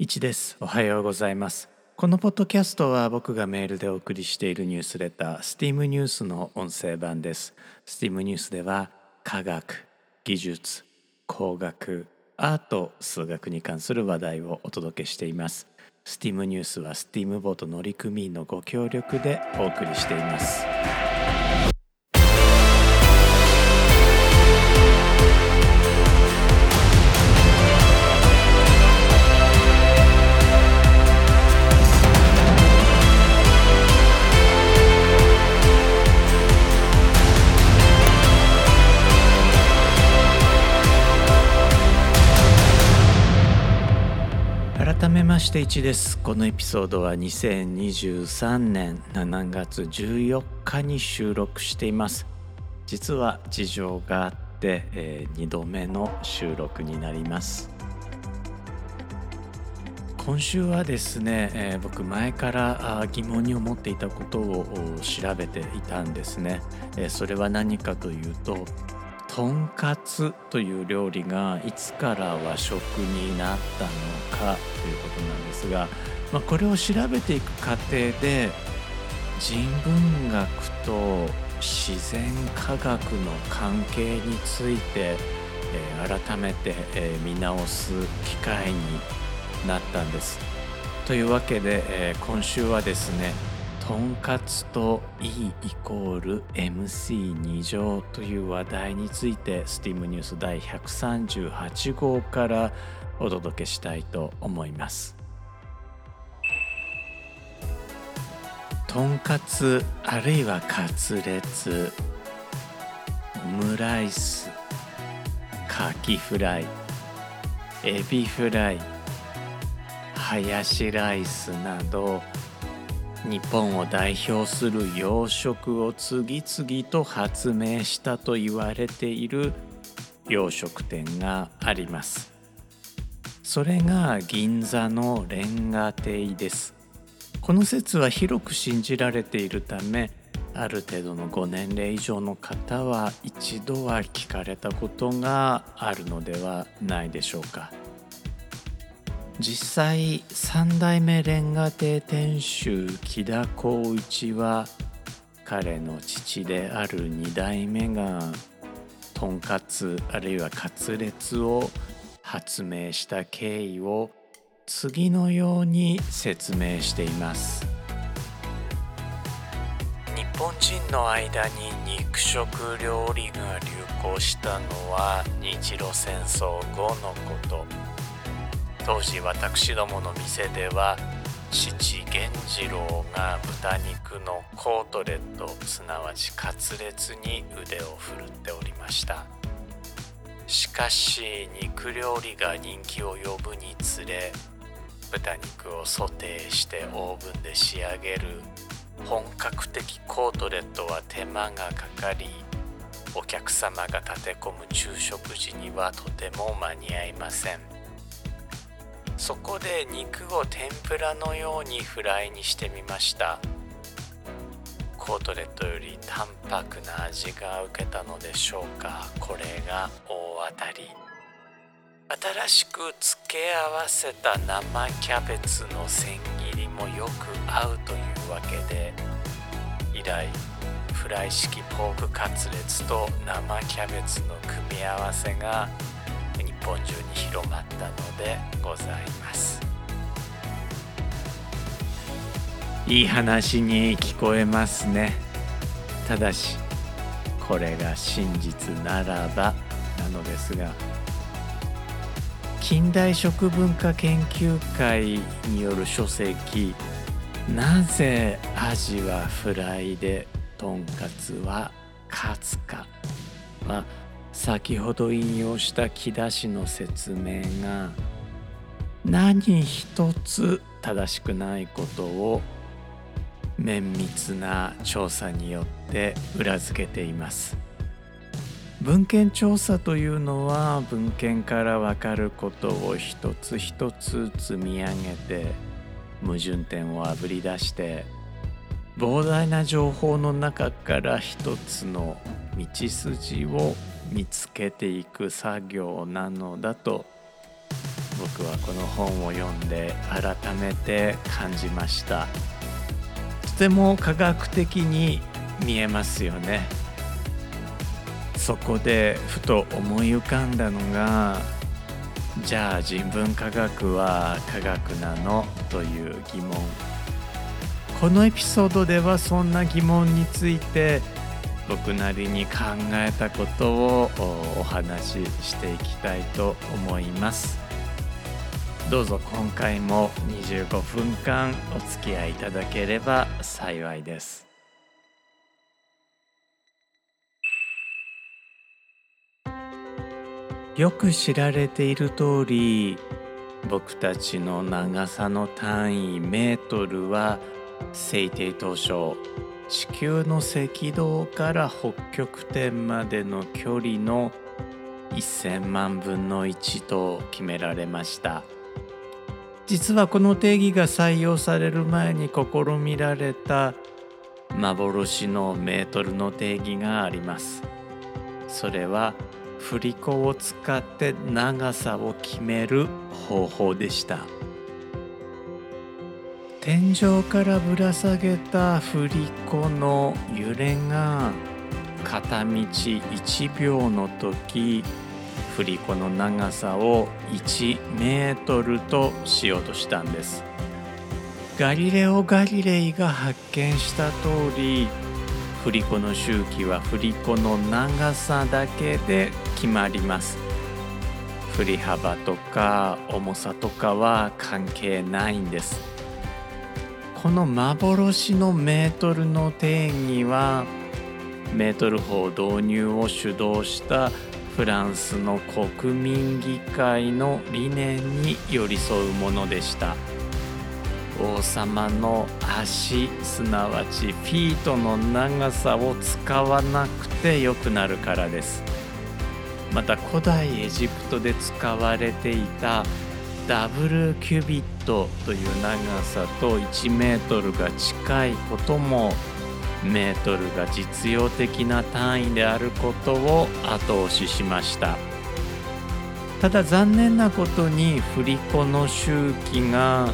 1です。おはようございます。このポッドキャストは僕がメールでお送りしているニュースレター STEAM ニュースの音声版です。STEAM ニュースでは科学技術工学アート数学に関する話題をお届けしています。STEAM ニュースは STEAM ボート乗組員のご協力でお送りしていますして1です。このエピソードは2023年7月14日に収録しています。実は事情があって、えー、2度目の収録になります。今週はですね、えー、僕前から疑問に思っていたことを調べていたんですね、えー、それは何かというととんかつという料理がいつから和食になったのかということなんですが、まあ、これを調べていく過程で人文学と自然科学の関係について、えー、改めて、えー、見直す機会になったんです。というわけで、えー、今週はですねとんかつと E イコール MC2 乗という話題について STEAM ニュース第138号からお届けしたいと思います。とんかつあるいはカツレツオムライスカキフライエビフライハヤシライスなど日本を代表する洋食を次々と発明したと言われている洋食店があります。それが銀座のレンガ亭です。この説は広く信じられているためある程度のご年齢以上の方は一度は聞かれたことがあるのではないでしょうか。実際3代目煉瓦亭店主木田光一は彼の父である2代目がとんかつあるいはカツレツを発明した経緯を次のように説明しています。日本人の間に肉食料理が流行したのは日露戦争後のこと。当時私どもの店では父源次郎が豚肉のコートレットすなわちカツレツに腕を振るっておりました。しかし肉料理が人気を呼ぶにつれ豚肉をソテーしてオーブンで仕上げる本格的コートレットは手間がかかりお客様が立て込む昼食時にはとても間に合いません。そこで肉を天ぷらのようにフライにしてみました。コートレットより淡白な味が受けたのでしょうか。これが大当たり。新しく付け合わせた生キャベツの千切りもよく合うというわけで以来フライ式ポークカツレツと生キャベツの組み合わせが本中に広まったのでございます。いい話に聞こえますね。ただしこれが真実ならばなのですが近代食文化研究会による書籍なぜアジはフライでとんかつはカツか。は先ほど引用した木田氏の説明が何一つ正しくないことを綿密な調査によって裏付けています。文献調査というのは文献からわかることを一つ一つ積み上げて矛盾点をあぶり出して膨大な情報の中から一つの道筋を見つけていく作業なのだと僕はこの本を読んで改めて感じました。とても科学的に見えますよね。そこでふと思い浮かんだのがじゃあ人文科学は科学なの？という疑問。このエピソードではそんな疑問について僕なりに考えたことをお話ししていきたいと思います。どうぞ今回も25分間お付き合いいただければ幸いです。よく知られている通り僕たちの長さの単位メートルは制定当初地球の赤道から北極点までの距離の1000万分の1と決められました。実はこの定義が採用される前に試みられた幻のメートルの定義があります。それは振り子を使って長さを決める方法でした。天井からぶら下げた振り子の揺れが片道1秒の時振り子の長さを1メートルとしようとしたんです。ガリレオ・ガリレイが発見した通り振り子の周期は振り子の長さだけで決まります。振り幅とか重さとかは関係ないんです。この幻のメートルの定義はメートル法導入を主導したフランスの国民議会の理念に寄り添うものでした。王様の足すなわちフィートの長さを使わなくてよくなるからですまた古代エジプトで使われていたダブルキュビットという長さと1メートルが近いこともメートルが実用的な単位であることを後押ししました。ただ残念なことに振り子の周期が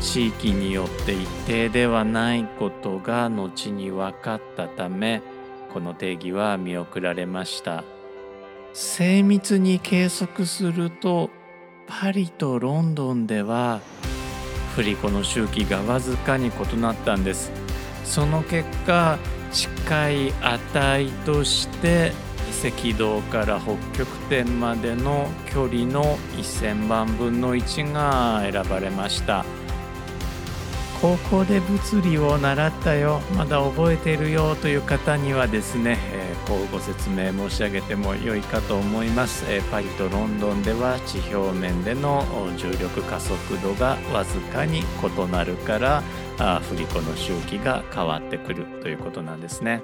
地域によって一定ではないことが後に分かったためこの定義は見送られました。精密に計測するとパリとロンドンでは振り子の周期がわずかに異なったんですその結果近い値として赤道から北極点までの距離の1000万分の1が選ばれました。高校で物理を習ったよまだ覚えてるよという方にはですね、ご説明申し上げても良いかと思います、え、パリとロンドンでは地表面での重力加速度がわずかに異なるからあ振り子の周期が変わってくるということなんですね。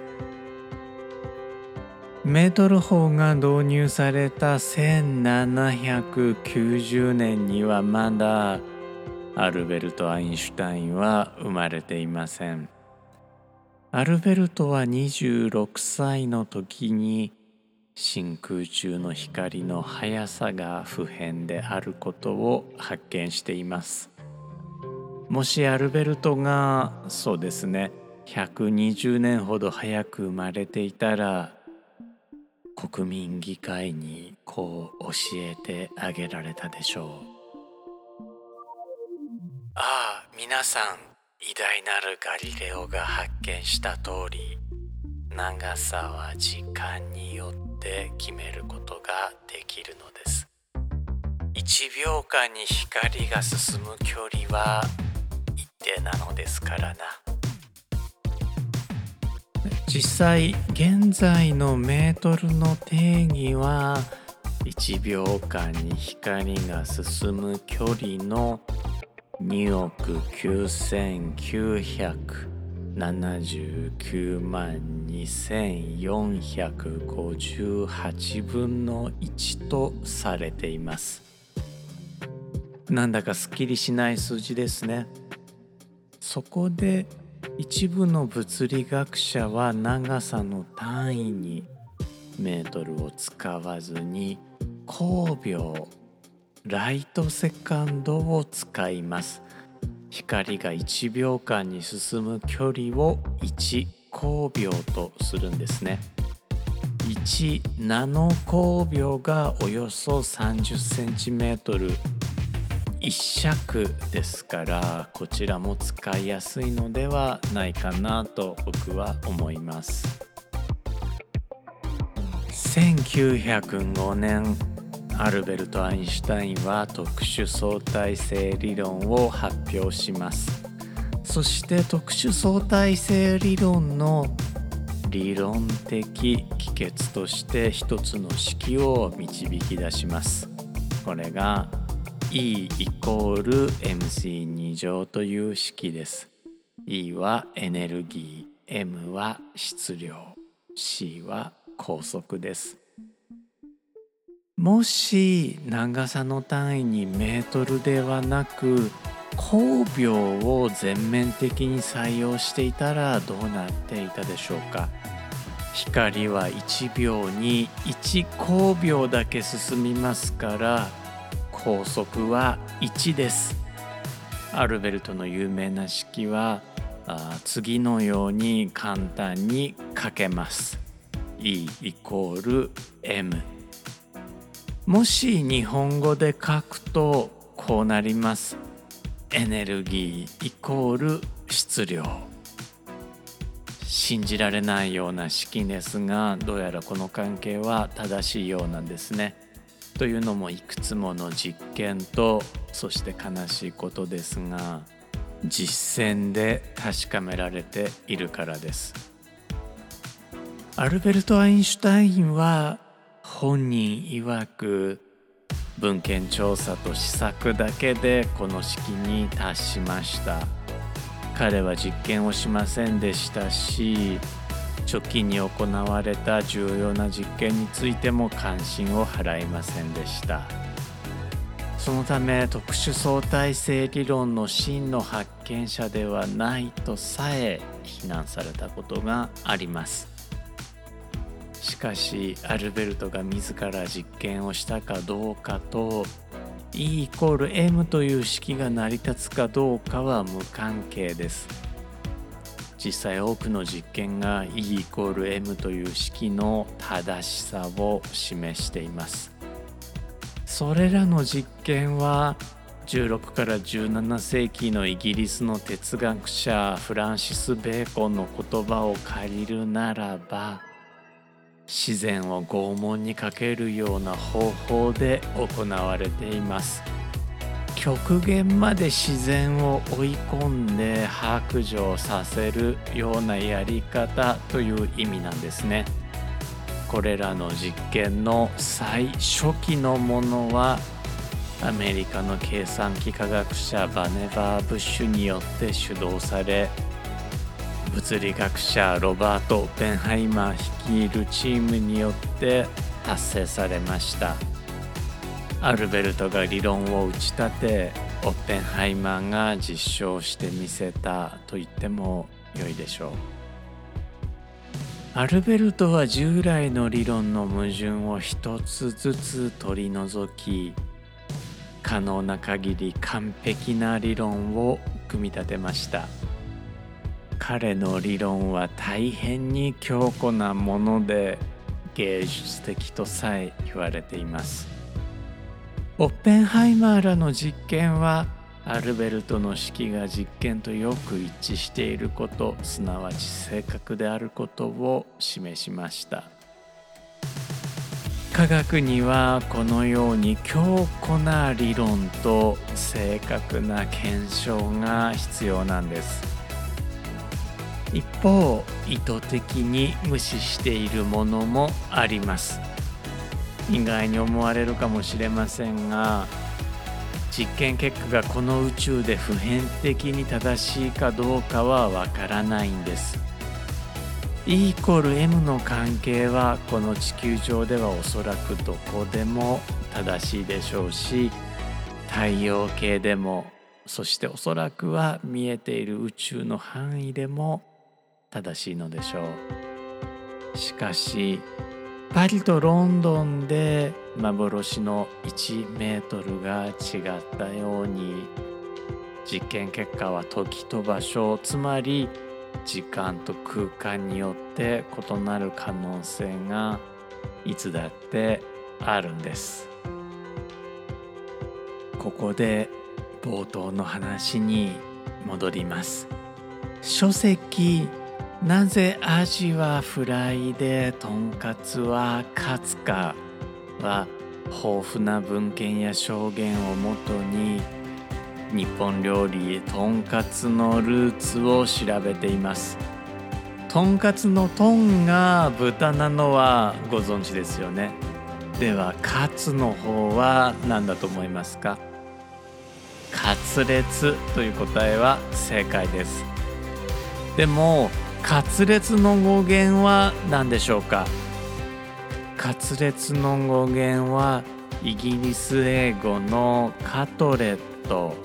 メートル法が導入された1790年にはまだアルベルト・アインシュタインは生まれていません。アルベルトは26歳の時に真空中の光の速さが普遍であることを発見しています。もしアルベルトがそうですね。120年ほど早く生まれていたら国民議会にこう教えてあげられたでしょう。ああ皆さん。偉大なるガリレオが発見した通り長さは時間によって決めることができるのです。1秒間に光が進む距離は一定なのですからな。実際現在のメートルの定義は1秒間に光が進む距離の2億9979万2458分の1とされています。なんだかすっきりしない数字ですね。そこで一部の物理学者は長さの単位にメートルを使わずに光秒ライトセカンドを使います。光が1秒間に進む距離を1光秒とするんですね。1ナノ光秒がおよそ30センチメートル一尺ですからこちらも使いやすいのではないかなと僕は思います。1905年アルベルト・アインシュタインは特殊相対性理論を発表します。そして特殊相対性理論の理論的帰結として一つの式を導き出します。これが E イコール mc2 乗という式です。E はエネルギー m は質量 c は高速です。もし長さの単位にメートルではなく光秒を全面的に採用していたらどうなっていたでしょうか？光は1秒に1光秒だけ進みますから高速は1です。アルベルトの有名な式は次のように簡単に書けます。E イコール M もし日本語で書くとこうなりますエネルギーイコール質量信じられないような式ですがどうやらこの関係は正しいようなんですね。というのもいくつもの実験とそして悲しいことですが実践で確かめられているからです。アルベルト・アインシュタインは本人曰く文献調査と試作だけでこの式に達しました。彼は実験をしませんでしたし直近に行われた重要な実験についても関心を払いませんでした。そのため特殊相対性理論の真の発見者ではないとさえ非難されたことがあります。しかしアルベルトが自ら実験をしたかどうかと E イコール M という式が成り立つかどうかは無関係です。実際多くの実験が E イコール M という式の正しさを示しています。それらの実験は16から17世紀のイギリスの哲学者フランシス・ベーコンの言葉を借りるならば自然を拷問にかけるような方法で行われています。極限まで自然を追い込んで白状させるようなやり方という意味なんですね。これらの実験の最初期のものはアメリカの計算機科学者バネバー・ブッシュによって主導され物理学者ロバート・オッペンハイマー率いるチームによって達成されました。アルベルトが理論を打ち立てオッペンハイマーが実証してみせたと言っても良いでしょう。アルベルトは従来の理論の矛盾を一つずつ取り除き可能な限り完璧な理論を組み立てました。彼の理論は大変に強固なもので芸術的とさえ言われています。オッペンハイマーらの実験はアルベルトの式が実験とよく一致していることすなわち正確であることを示しました。科学にはこのように強固な理論と正確な検証が必要なんです。一方意図的に無視しているものもあります。意外に思われるかもしれませんが実験結果がこの宇宙で普遍的に正しいかどうかはわからないんです。E イコール M の関係はこの地球上ではおそらくどこでも正しいでしょうし太陽系でもそしておそらくは見えている宇宙の範囲でも正しいのでしょうしかしパリとロンドンで幻の1メートルが違ったように実験結果は時と場所つまり時間と空間によって異なる可能性がいつだってあるんです。ここで冒頭の話に戻ります。書籍なぜアジはフライでとんかつはカツかは豊富な文献や証言をもとに日本料理とんかつのルーツを調べています。とんかつのトンが豚なのはご存知ですよね。ではカツの方は何だと思いますか？カツレツという答えは正解です。でもカツレツの語源は何でしょうか？カツレツの語源はイギリス英語のカトレット。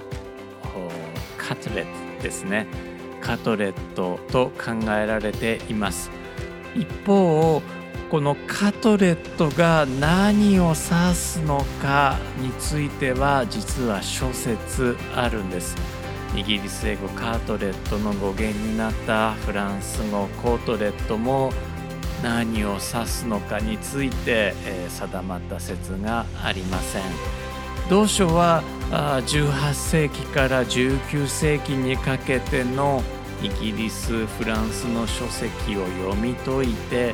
カトレットですね。カトレットと考えられています。一方このカトレットが何を指すのかについては実は諸説あるんです。イギリス英語カートレットの語源になったフランス語コートレットも何を指すのかについて、えー、定まった説がありません。同書は18世紀から19世紀にかけてのイギリスフランスの書籍を読み解いて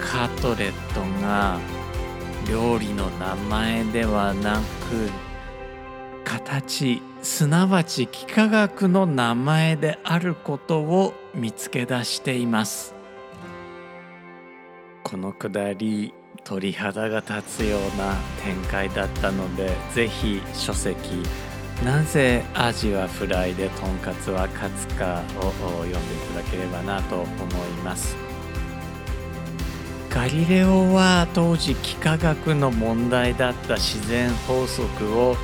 カートレットが料理の名前ではなく形すなわち幾何学の名前であることを見つけ出しています。このくだり鳥肌が立つような展開だったのでぜひ書籍なぜアジはフライでとんかつはカツかを読んでいただければなと思います。ガリレオは当時幾何学の問題だった自然法則を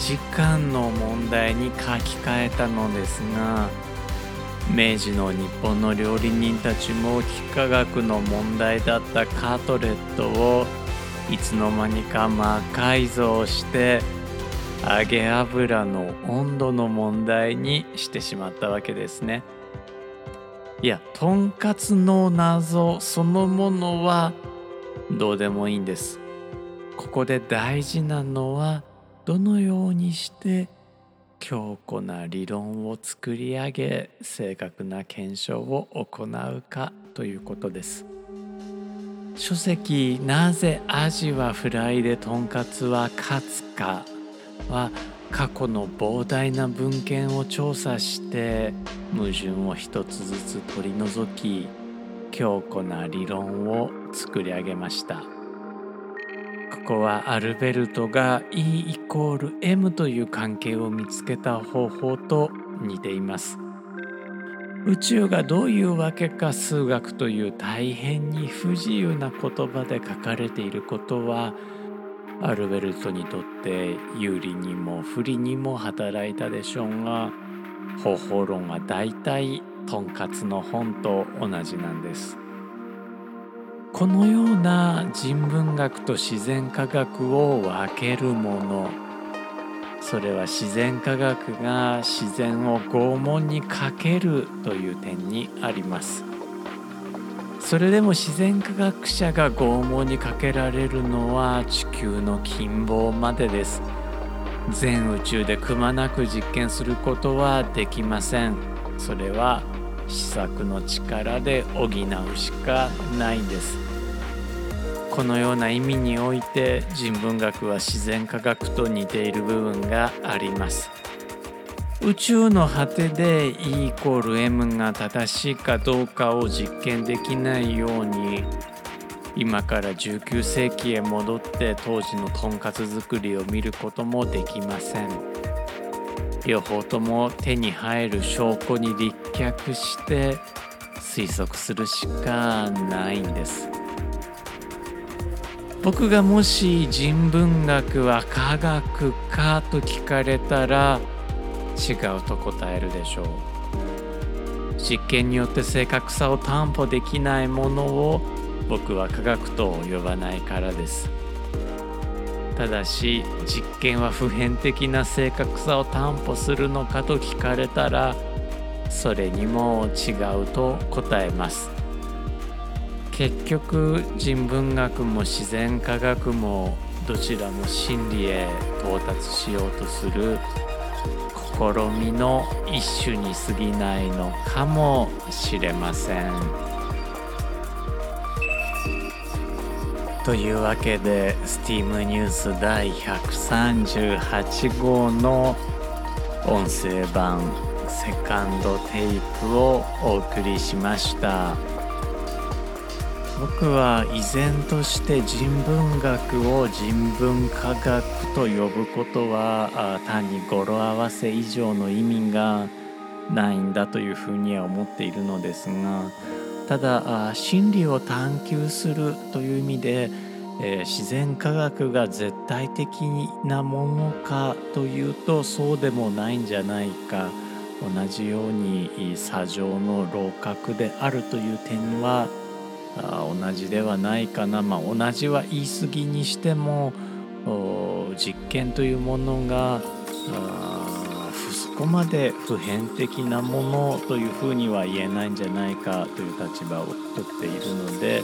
時間の問題に書き換えたのですが明治の日本の料理人たちも幾何学の問題だったカートレットをいつの間にか魔改造して揚げ油の温度の問題にしてしまったわけですね。いやとんかつの謎そのものはどうでもいいんです。ここで大事なのはどのようにして強固な理論を作り上げ正確な検証を行うかということです書籍「なぜアジはフライでとんかつは勝つか」は過去の膨大な文献を調査して矛盾を一つずつ取り除き強固な理論を作り上げました。ここはアルベルトが E イコール M という関係を見つけた方法と似ています宇宙がどういうわけか数学という大変に不自由な言葉で書かれていることはアルベルトにとって有利にも不利にも働いたでしょうが方法論は大体とんかつの本と同じなんです。このような人文学と自然科学を分けるもの。それは自然科学が自然を拷問にかけるという点にあります。それでも自然科学者が拷問にかけられるのは地球の近傍までです。全宇宙でくまなく実験することはできません。それは試作の力で補うしかないんです。このような意味において人文学は自然科学と似ている部分があります。宇宙の果てで E イコール M が正しいかどうかを実験できないように今から19世紀へ戻って当時のとんかつ作りを見ることもできません。両方とも手に入る証拠に立脚して推測するしかないんです。僕がもし人文学は科学かと聞かれたら違うと答えるでしょう。実験によって正確さを担保できないものを僕は科学と呼ばないからです。ただし実験は普遍的な正確さを担保するのかと聞かれたらそれにも違うと答えます結局人文学も自然科学もどちらも真理へ到達しようとする試みの一種に過ぎないのかもしれません。というわけで STEAM ニュース第138号の音声版セカンドテープをお送りしました。僕は依然として人文学を人文科学と呼ぶことは単に語呂合わせ以上の意味がないんだというふうには思っているのですがただ真理を探求するという意味で、えー、自然科学が絶対的なものかというとそうでもないんじゃないか。同じように砂上の楼閣であるという点は同じではないかな、まあ、同じは言い過ぎにしても実験というものがこまで普遍的なものというふうには言えないんじゃないかという立場をとっているので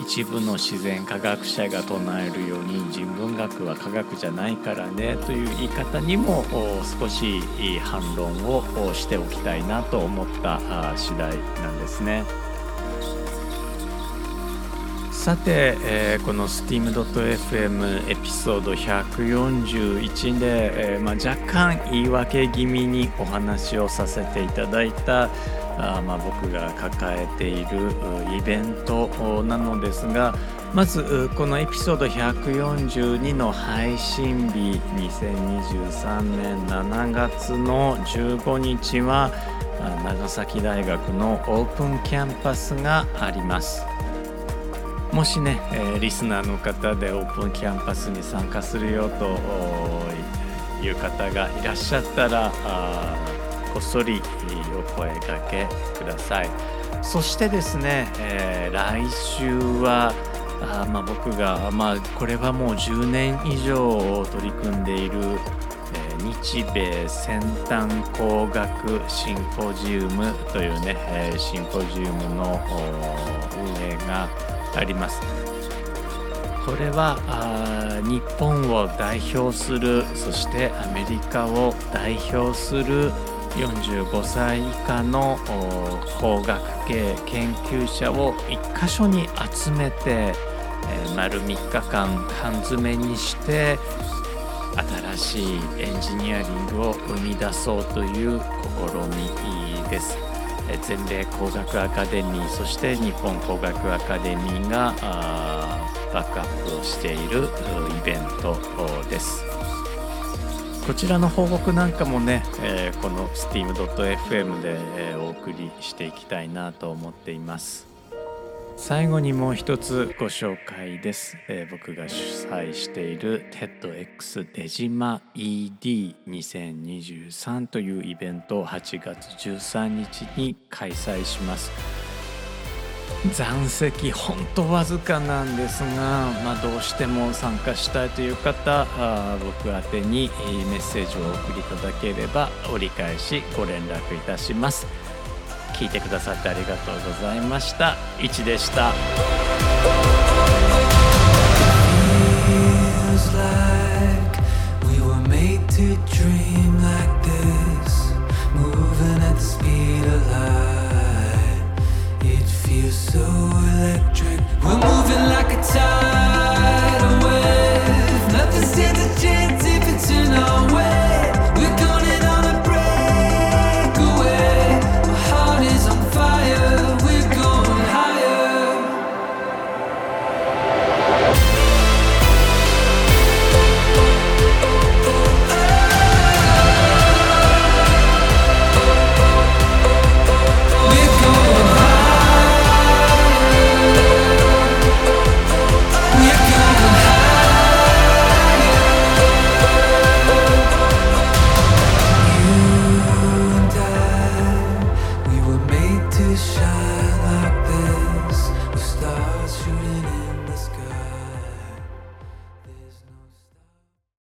一部の自然科学者が唱えるように人文学は科学じゃないからねという言い方にも少し反論をしておきたいなと思った次第なんですね。さて、えー、この steam.fm エピソード141で、えーまあ、若干言い訳気味にお話をさせていただいたあ、まあ、僕が抱えているイベントなのですがまずこのエピソード142の配信日2023年7月の15日は長崎大学のオープンキャンパスがあります。もしね、え、リスナーの方でオープンキャンパスに参加するよという方がいらっしゃったらこっそりお声がけください。そしてですね、えー、来週はあまあ、僕が、まあ、これはもう10年以上取り組んでいる、えー、日米先端工学シンポジウムというね、えー、シンポジウムの運営がありますこれはあ日本を代表するそしてアメリカを代表する45歳以下の工学系研究者を1箇所に集めて、え丸3日間缶詰にして新しいエンジニアリングを生み出そうという試みです。全米工学アカデミーそして日本工学アカデミーがバックアップをしているイベントです。こちらの報告なんかもね、えー、この steam.fm で、えー、お送りしていきたいなと思っています。最後にもう一つご紹介です、えー、僕が主催している TEDx 出島 ED2023 というイベントを8月13日に開催します。残席ほんとわずかなんですが、まあ、どうしても参加したいという方あ僕宛てにメッセージをお送りいただければ折り返しご連絡いたします。聞いてくださってありがとうございました。いちでした。